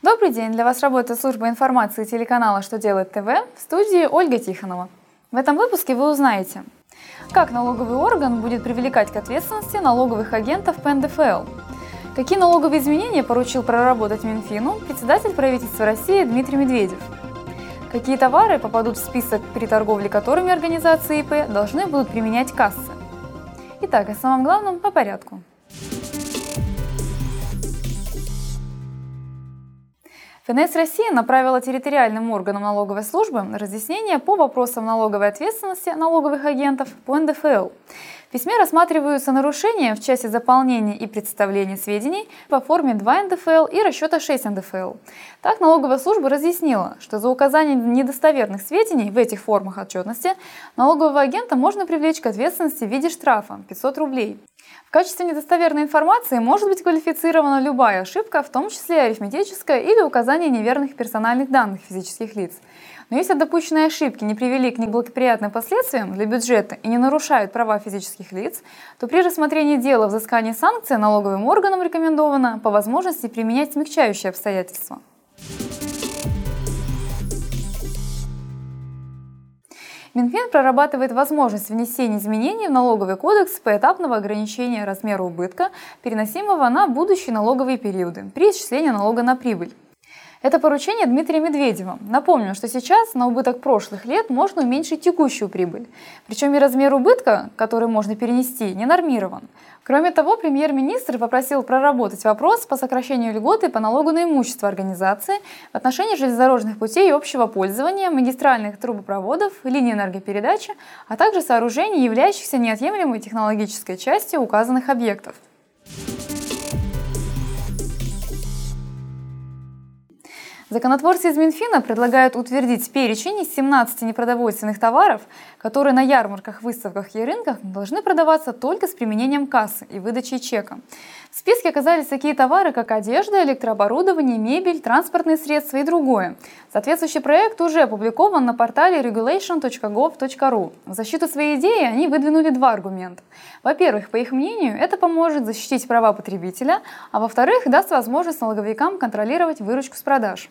Добрый день! Для вас работает служба информации телеканала «Что делает ТВ» в студии Ольга Тихонова. В этом выпуске вы узнаете, как налоговый орган будет привлекать к ответственности налоговых агентов по НДФЛ, какие налоговые изменения поручил проработать Минфину председатель правительства России Дмитрий Медведев, какие товары попадут в список, при торговле которыми организации ИП должны будут применять кассы. Итак, о самом главном по порядку. ФНС России направила территориальным органам налоговой службы разъяснения по вопросам налоговой ответственности налоговых агентов по НДФЛ. В письме рассматриваются нарушения в части заполнения и представления сведений по форме 2 НДФЛ и расчета 6 НДФЛ. Так, налоговая служба разъяснила, что за указание недостоверных сведений в этих формах отчетности налогового агента можно привлечь к ответственности в виде штрафа 500 рублей. В качестве недостоверной информации может быть квалифицирована любая ошибка, в том числе арифметическая или указание неверных персональных данных физических лиц. Но если допущенные ошибки не привели к неблагоприятным последствиям для бюджета и не нарушают права физических лиц, то при рассмотрении дела взыскания санкций налоговым органам рекомендовано по возможности применять смягчающие обстоятельства. Минфин прорабатывает возможность внесения изменений в налоговый кодекс поэтапного ограничения размера убытка, переносимого на будущие налоговые периоды при исчислении налога на прибыль. Это поручение Дмитрия Медведева. Напомню, что сейчас на убыток прошлых лет можно уменьшить текущую прибыль. Причем и размер убытка, который можно перенести, не нормирован. Кроме того, премьер-министр попросил проработать вопрос по сокращению льготы по налогу на имущество организации в отношении железнодорожных путей общего пользования, магистральных трубопроводов, линий энергопередачи, а также сооружений, являющихся неотъемлемой технологической частью указанных объектов. Законотворцы из Минфина предлагают утвердить перечень из 17 непродовольственных товаров, которые на ярмарках, выставках и рынках должны продаваться только с применением кассы и выдачей чека. В списке оказались такие товары, как одежда, электрооборудование, мебель, транспортные средства и другое. Соответствующий проект уже опубликован на портале regulation.gov.ru. В защиту своей идеи они выдвинули два аргумента. Во-первых, по их мнению, это поможет защитить права потребителя, а во-вторых, даст возможность налоговикам контролировать выручку с продаж.